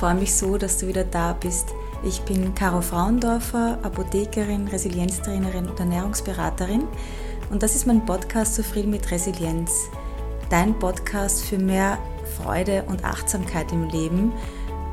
ich freue mich so, dass du wieder da bist. Ich bin Caro Frauendorfer, Apothekerin, Resilienztrainerin und Ernährungsberaterin und das ist mein Podcast Zufrieden mit Resilienz. Dein Podcast für mehr Freude und Achtsamkeit im Leben.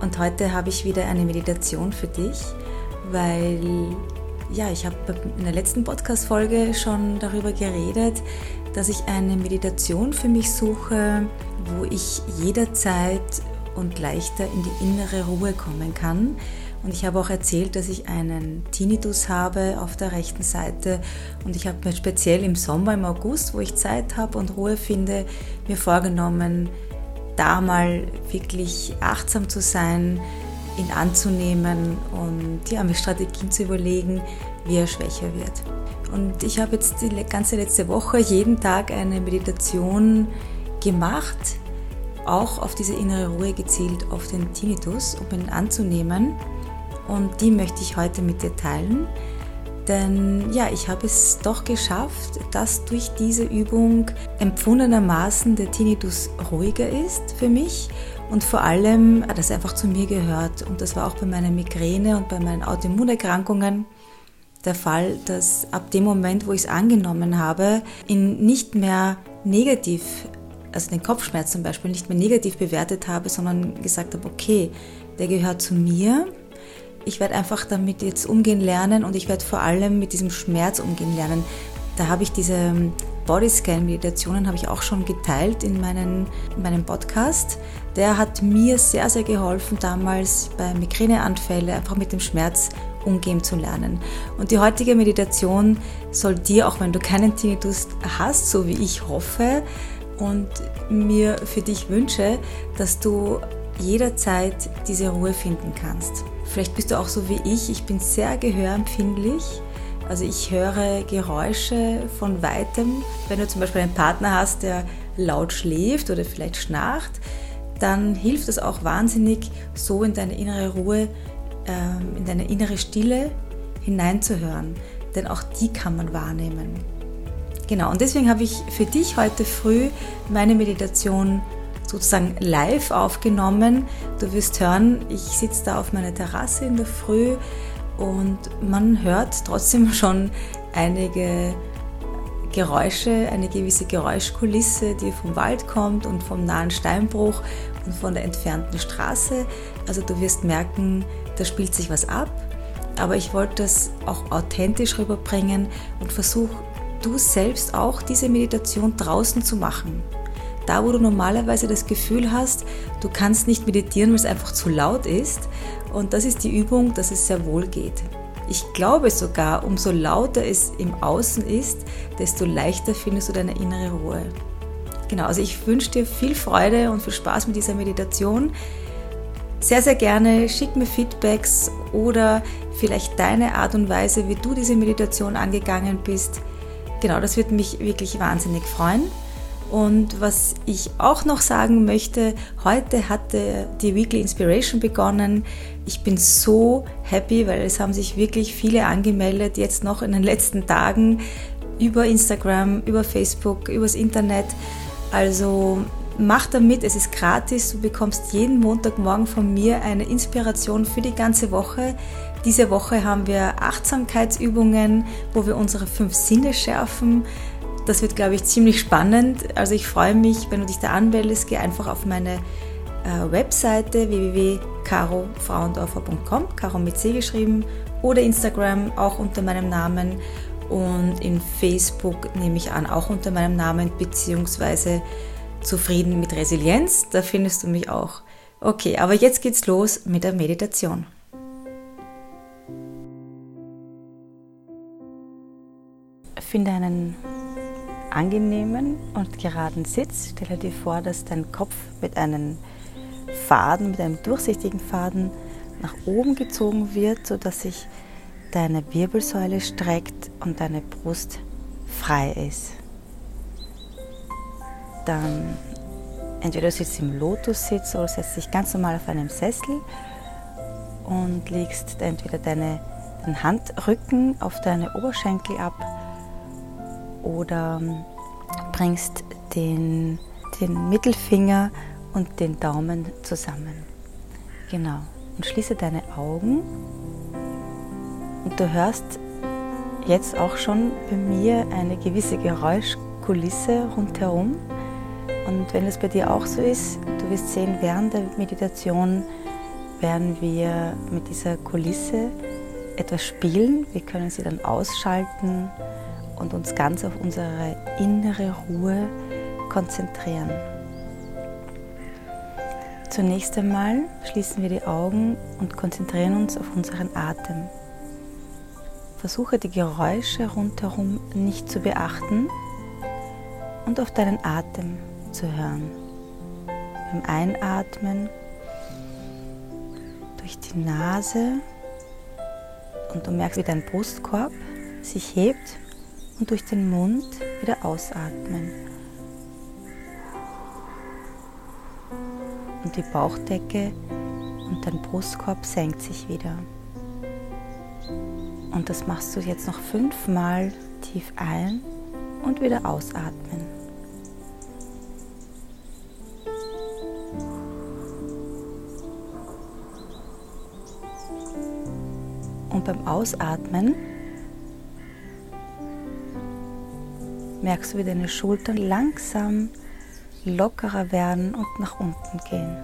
Und heute habe ich wieder eine Meditation für dich, weil ja, ich habe in der letzten Podcast-Folge schon darüber geredet, dass ich eine Meditation für mich suche, wo ich jederzeit und leichter in die innere Ruhe kommen kann. Und ich habe auch erzählt, dass ich einen Tinnitus habe auf der rechten Seite. Und ich habe mir speziell im Sommer, im August, wo ich Zeit habe und Ruhe finde, mir vorgenommen, da mal wirklich achtsam zu sein, ihn anzunehmen und ja, mir Strategien zu überlegen, wie er schwächer wird. Und ich habe jetzt die ganze letzte Woche jeden Tag eine Meditation gemacht, auch auf diese innere Ruhe gezielt, auf den Tinnitus, um ihn anzunehmen. Und die möchte ich heute mit dir teilen. Denn ja, ich habe es doch geschafft, dass durch diese Übung empfundenermaßen der Tinnitus ruhiger ist für mich und vor allem, dass er einfach zu mir gehört. Und das war auch bei meiner Migräne und bei meinen Autoimmunerkrankungen der Fall, dass ab dem Moment, wo ich es angenommen habe, ihn nicht mehr negativ also den Kopfschmerz zum Beispiel nicht mehr negativ bewertet habe, sondern gesagt habe, okay, der gehört zu mir. Ich werde einfach damit jetzt umgehen lernen und ich werde vor allem mit diesem Schmerz umgehen lernen. Da habe ich diese ähm, Bodyscan-Meditationen habe ich auch schon geteilt in, meinen, in meinem Podcast. Der hat mir sehr, sehr geholfen, damals bei Migräneanfällen einfach mit dem Schmerz umgehen zu lernen. Und die heutige Meditation soll dir, auch wenn du keinen Tinnitus hast, so wie ich hoffe, und mir für dich wünsche, dass du jederzeit diese Ruhe finden kannst. Vielleicht bist du auch so wie ich, ich bin sehr gehörempfindlich. Also ich höre Geräusche von weitem. Wenn du zum Beispiel einen Partner hast, der laut schläft oder vielleicht schnarcht, dann hilft es auch wahnsinnig, so in deine innere Ruhe, ähm, in deine innere Stille hineinzuhören. Denn auch die kann man wahrnehmen. Genau, und deswegen habe ich für dich heute früh meine Meditation sozusagen live aufgenommen. Du wirst hören, ich sitze da auf meiner Terrasse in der Früh und man hört trotzdem schon einige Geräusche, eine gewisse Geräuschkulisse, die vom Wald kommt und vom nahen Steinbruch und von der entfernten Straße. Also du wirst merken, da spielt sich was ab. Aber ich wollte das auch authentisch rüberbringen und versuche du selbst auch diese Meditation draußen zu machen. Da, wo du normalerweise das Gefühl hast, du kannst nicht meditieren, weil es einfach zu laut ist. Und das ist die Übung, dass es sehr wohl geht. Ich glaube sogar, umso lauter es im Außen ist, desto leichter findest du deine innere Ruhe. Genau, also ich wünsche dir viel Freude und viel Spaß mit dieser Meditation. Sehr, sehr gerne schick mir Feedbacks oder vielleicht deine Art und Weise, wie du diese Meditation angegangen bist. Genau, das würde mich wirklich wahnsinnig freuen. Und was ich auch noch sagen möchte, heute hatte die Weekly Inspiration begonnen. Ich bin so happy, weil es haben sich wirklich viele angemeldet, jetzt noch in den letzten Tagen über Instagram, über Facebook, übers Internet. Also mach damit, es ist gratis. Du bekommst jeden Montagmorgen von mir eine Inspiration für die ganze Woche. Diese Woche haben wir Achtsamkeitsübungen, wo wir unsere fünf Sinne schärfen. Das wird, glaube ich, ziemlich spannend. Also ich freue mich, wenn du dich da anmeldest. Geh einfach auf meine äh, Webseite www.carofrauendorfer.com, Caro mit C geschrieben, oder Instagram auch unter meinem Namen und in Facebook nehme ich an auch unter meinem Namen beziehungsweise zufrieden mit Resilienz. Da findest du mich auch. Okay, aber jetzt geht's los mit der Meditation. Finde einen angenehmen und geraden Sitz. Stelle dir vor, dass dein Kopf mit einem Faden, mit einem durchsichtigen Faden nach oben gezogen wird, sodass sich deine Wirbelsäule streckt und deine Brust frei ist. Dann entweder du sitzt im Lotussitz oder setzt dich ganz normal auf einem Sessel und legst entweder deine, den Handrücken auf deine Oberschenkel ab oder bringst den, den Mittelfinger und den Daumen zusammen. Genau. Und schließe deine Augen. Und du hörst jetzt auch schon bei mir eine gewisse Geräuschkulisse rundherum. Und wenn es bei dir auch so ist, du wirst sehen, während der Meditation werden wir mit dieser Kulisse etwas spielen. Wir können sie dann ausschalten und uns ganz auf unsere innere Ruhe konzentrieren. Zunächst einmal schließen wir die Augen und konzentrieren uns auf unseren Atem. Versuche die Geräusche rundherum nicht zu beachten und auf deinen Atem zu hören. Beim Einatmen durch die Nase und du merkst, wie dein Brustkorb sich hebt und durch den Mund wieder ausatmen. Und die Bauchdecke und dein Brustkorb senkt sich wieder. Und das machst du jetzt noch fünfmal tief ein und wieder ausatmen. Und beim Ausatmen merkst du, wie deine Schultern langsam lockerer werden und nach unten gehen.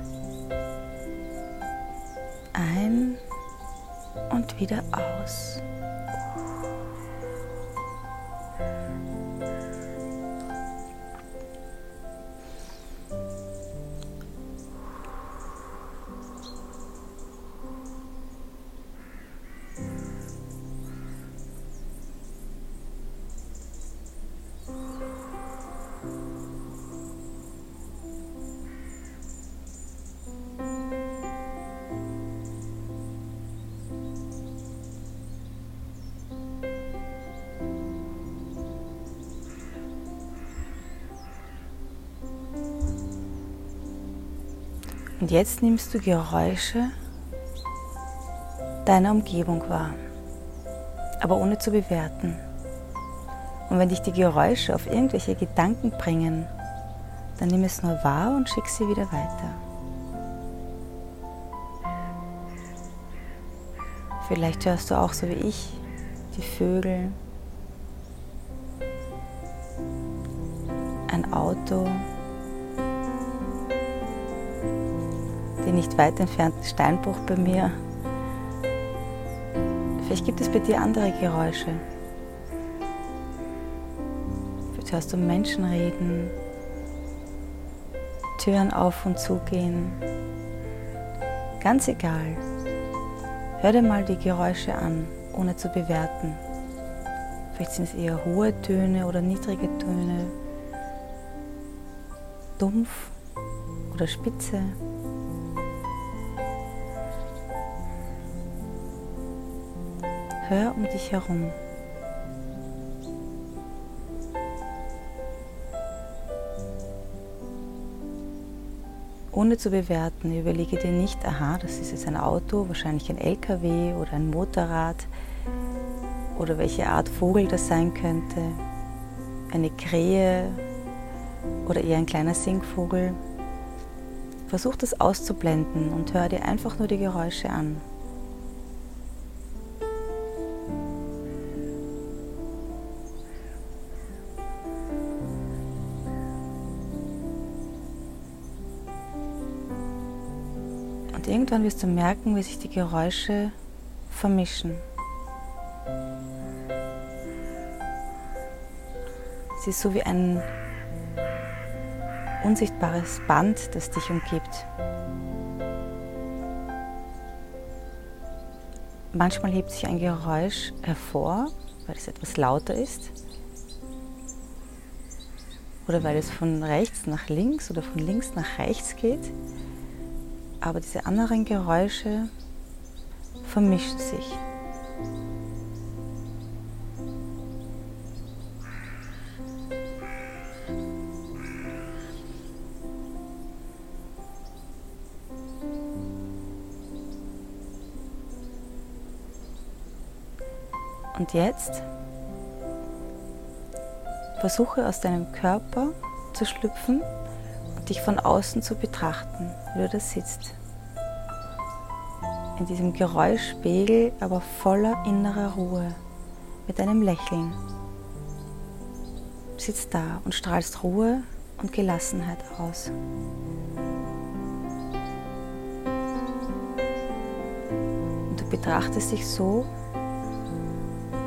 Ein und wieder aus. Und jetzt nimmst du Geräusche deiner Umgebung wahr, aber ohne zu bewerten. Und wenn dich die Geräusche auf irgendwelche Gedanken bringen, dann nimm es nur wahr und schick sie wieder weiter. Vielleicht hörst du auch so wie ich die Vögel, ein Auto, den nicht weit entfernten Steinbruch bei mir. Vielleicht gibt es bei dir andere Geräusche. Vielleicht hörst du Menschen reden, Türen auf und zugehen. Ganz egal. Hör dir mal die Geräusche an, ohne zu bewerten. Vielleicht sind es eher hohe Töne oder niedrige Töne, dumpf oder spitze. Hör um dich herum. Ohne zu bewerten, überlege dir nicht, aha, das ist jetzt ein Auto, wahrscheinlich ein LKW oder ein Motorrad oder welche Art Vogel das sein könnte, eine Krähe oder eher ein kleiner Singvogel. Versuch das auszublenden und hör dir einfach nur die Geräusche an. Und irgendwann wirst du merken, wie sich die Geräusche vermischen. Sie ist so wie ein unsichtbares Band, das dich umgibt. Manchmal hebt sich ein Geräusch hervor, weil es etwas lauter ist. Oder weil es von rechts nach links oder von links nach rechts geht aber diese anderen Geräusche vermischen sich. Und jetzt versuche aus deinem Körper zu schlüpfen dich von außen zu betrachten, wie du da sitzt. in diesem Geräuschpegel, aber voller innerer Ruhe, mit einem Lächeln. Sitzt da und strahlst Ruhe und Gelassenheit aus. Und du betrachtest dich so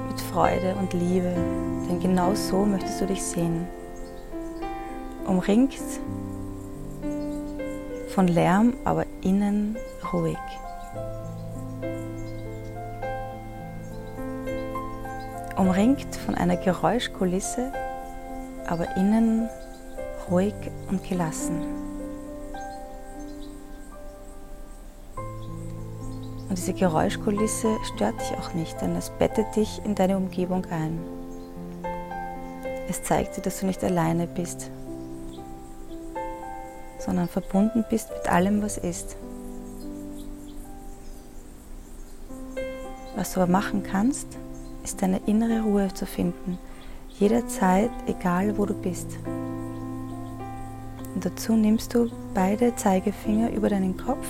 mit Freude und Liebe, denn genau so möchtest du dich sehen. Umringt von Lärm, aber innen ruhig. Umringt von einer Geräuschkulisse, aber innen ruhig und gelassen. Und diese Geräuschkulisse stört dich auch nicht, denn es bettet dich in deine Umgebung ein. Es zeigt dir, dass du nicht alleine bist, sondern verbunden bist mit allem, was ist. Was du aber machen kannst, ist deine innere Ruhe zu finden, jederzeit, egal wo du bist. Und dazu nimmst du beide Zeigefinger über deinen Kopf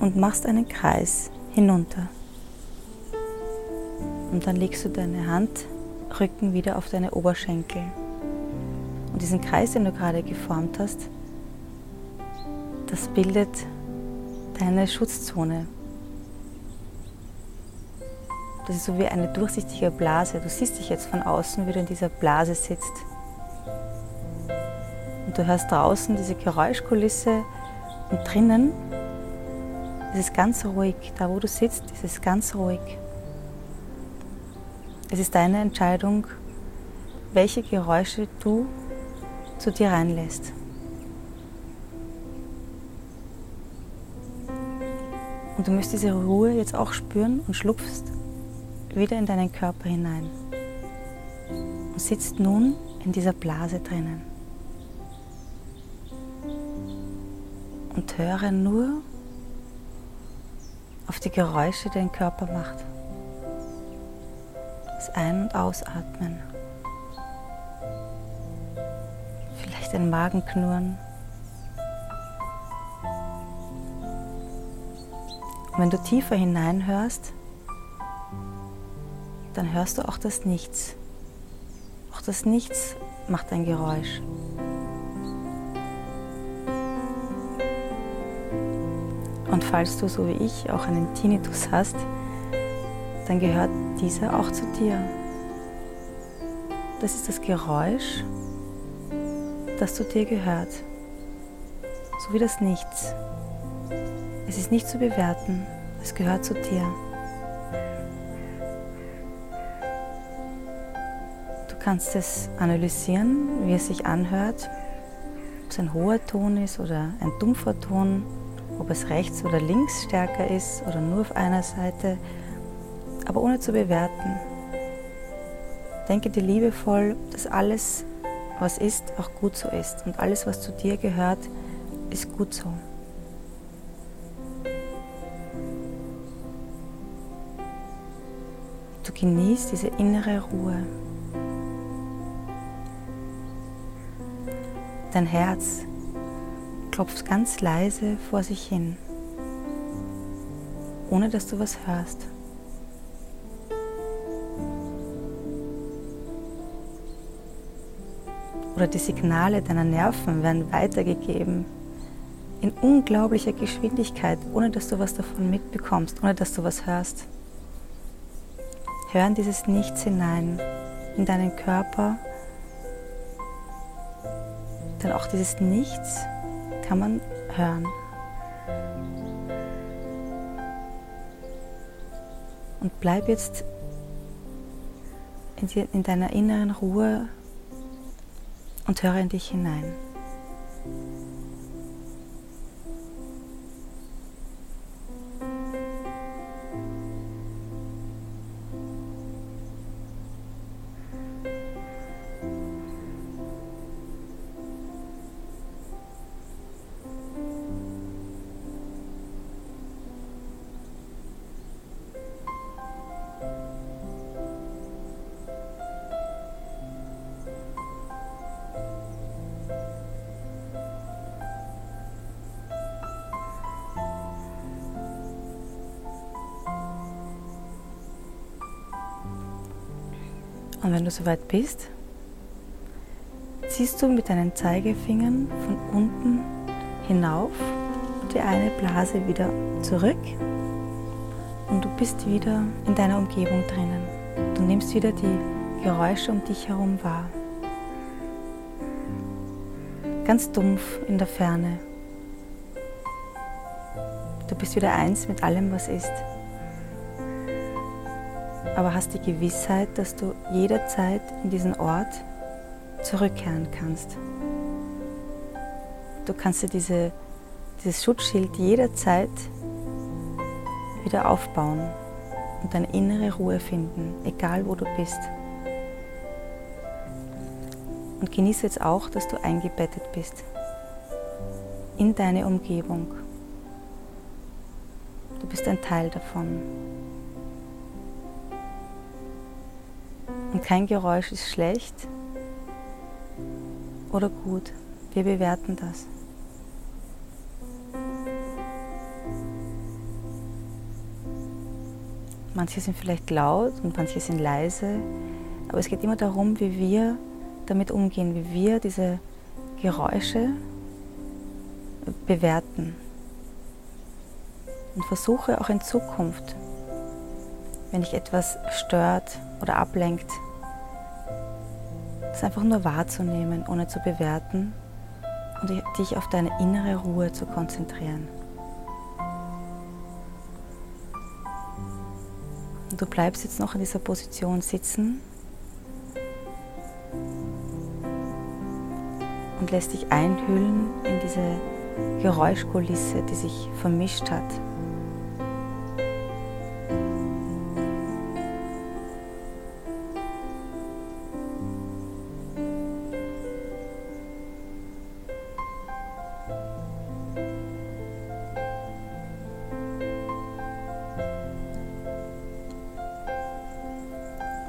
und machst einen Kreis hinunter. Und dann legst du deine Handrücken wieder auf deine Oberschenkel. Und diesen Kreis, den du gerade geformt hast, das bildet deine Schutzzone. Das ist so wie eine durchsichtige Blase. Du siehst dich jetzt von außen, wie du in dieser Blase sitzt. Und du hörst draußen diese Geräuschkulisse und drinnen ist es ganz ruhig. Da, wo du sitzt, ist es ganz ruhig. Es ist deine Entscheidung, welche Geräusche du zu dir reinlässt. Und du müsst diese Ruhe jetzt auch spüren und schlupfst wieder in deinen Körper hinein und sitzt nun in dieser Blase drinnen. Und höre nur auf die Geräusche, die dein Körper macht. Das Ein- und Ausatmen. Vielleicht ein Magenknurren Und wenn du tiefer hineinhörst, dann hörst du auch das Nichts. Auch das Nichts macht ein Geräusch. Und falls du, so wie ich, auch einen Tinnitus hast, dann gehört dieser auch zu dir. Das ist das Geräusch, das zu dir gehört. So wie das Nichts. Es ist nicht zu bewerten, es gehört zu dir. Du kannst es analysieren, wie es sich anhört, ob es ein hoher Ton ist oder ein dumpfer Ton, ob es rechts oder links stärker ist oder nur auf einer Seite, aber ohne zu bewerten. Denke dir liebevoll, dass alles, was ist, auch gut so ist und alles, was zu dir gehört, ist gut so. genieß diese innere Ruhe. Dein Herz klopft ganz leise vor sich hin, ohne dass du was hörst. Oder die Signale deiner Nerven werden weitergegeben in unglaublicher Geschwindigkeit, ohne dass du was davon mitbekommst, ohne dass du was hörst. Hör in dieses Nichts hinein, in deinen Körper. Denn auch dieses Nichts kann man hören. Und bleib jetzt in, deiner inneren Ruhe und höre in dich hinein. Und wenn du soweit bist, ziehst du mit deinen Zeigefingern von unten hinauf die eine Blase wieder zurück und du bist wieder in deiner Umgebung drinnen. Du nimmst wieder die Geräusche um dich herum wahr. Ganz dumpf in der Ferne. Du bist wieder eins mit allem, was ist. Aber hast die Gewissheit, dass du jederzeit in diesen Ort zurückkehren kannst. Du kannst dir diese, dieses Schutzschild jederzeit wieder aufbauen und deine innere Ruhe finden, egal wo du bist. Und genieße jetzt auch, dass du eingebettet bist in deine Umgebung. Du bist ein Teil davon. Und kein Geräusch ist schlecht oder gut. Wir bewerten das. Manche sind vielleicht laut und manche sind leise, aber es geht immer darum, wie wir damit umgehen, wie wir diese Geräusche bewerten. Und versuche auch in Zukunft, wenn dich etwas stört oder ablenkt, es einfach nur wahrzunehmen, ohne zu bewerten und dich auf deine innere Ruhe zu konzentrieren. Und du bleibst jetzt noch in dieser Position sitzen und lässt dich einhüllen in diese Geräuschkulisse, die sich vermischt hat.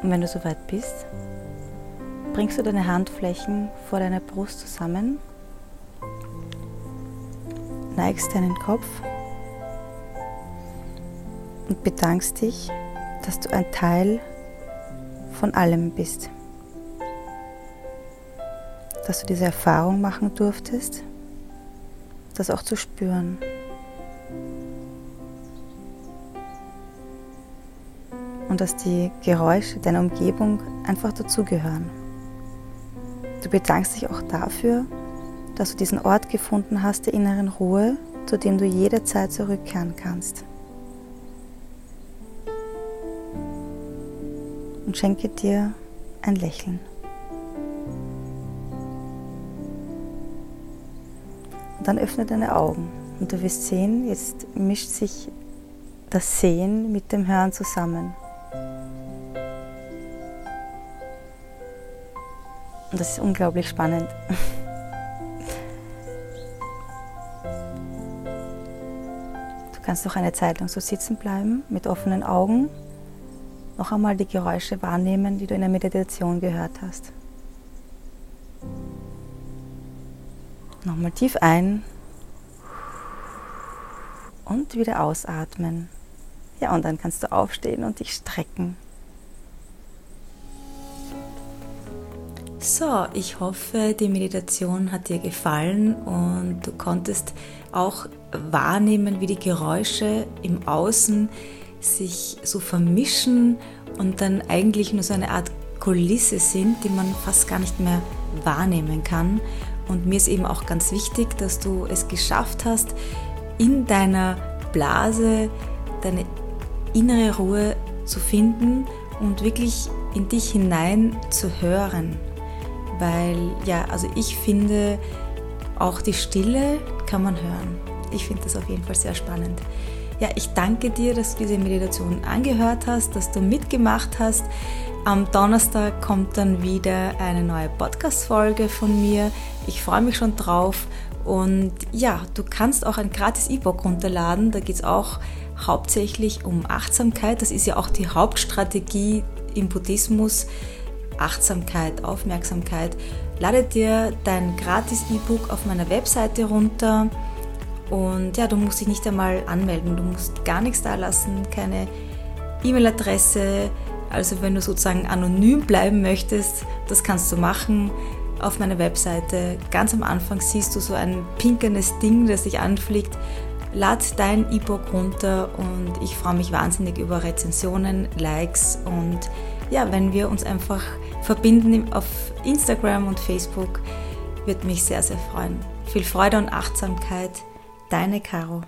Und wenn du soweit bist, bringst du deine Handflächen vor deiner Brust zusammen, neigst deinen Kopf und bedankst dich, dass du ein Teil von allem bist. Dass du diese Erfahrung machen durftest, das auch zu spüren. Dass die Geräusche deiner Umgebung einfach dazugehören. Du bedankst dich auch dafür, dass du diesen Ort gefunden hast der inneren Ruhe, zu dem du jederzeit zurückkehren kannst. Und schenke dir ein Lächeln. Und dann öffne deine Augen und du wirst sehen, jetzt mischt sich das Sehen mit dem Hören zusammen. Und das ist unglaublich spannend. Du kannst noch eine Zeit lang so sitzen bleiben mit offenen Augen, noch einmal die Geräusche wahrnehmen, die du in der Meditation gehört hast. Nochmal tief ein und wieder ausatmen. Ja, und dann kannst du aufstehen und dich strecken. So, ich hoffe, die Meditation hat dir gefallen und du konntest auch wahrnehmen, wie die Geräusche im Außen sich so vermischen und dann eigentlich nur so eine Art Kulisse sind, die man fast gar nicht mehr wahrnehmen kann. Und mir ist eben auch ganz wichtig, dass du es geschafft hast, in deiner Blase deine innere Ruhe zu finden und wirklich in dich hinein zu hören weil ja, also ich finde, auch die Stille kann man hören. Ich finde das auf jeden Fall sehr spannend. Ja, ich danke dir, dass du diese Meditation angehört hast, dass du mitgemacht hast. Am Donnerstag kommt dann wieder eine neue Podcast-Folge von mir. Ich freue mich schon drauf. Und ja, du kannst auch ein gratis E-Book runterladen. Da geht es auch hauptsächlich um Achtsamkeit. Das ist ja auch die Hauptstrategie im Buddhismus, Achtsamkeit, Aufmerksamkeit, lade dir dein gratis E-Book auf meiner Webseite runter. Und ja, du musst dich nicht einmal anmelden, du musst gar nichts da lassen, keine E-Mail-Adresse, Also wenn du sozusagen anonym bleiben möchtest, das kannst du machen auf meiner Webseite. Ganz am Anfang siehst du so ein pinkernes Ding, das dich anfliegt. Lad dein E-Book runter und ich freue mich wahnsinnig über Rezensionen, Likes und ja, wenn wir uns einfach verbinden auf Instagram und Facebook, würde mich sehr, sehr freuen. Viel Freude und Achtsamkeit, deine Caro.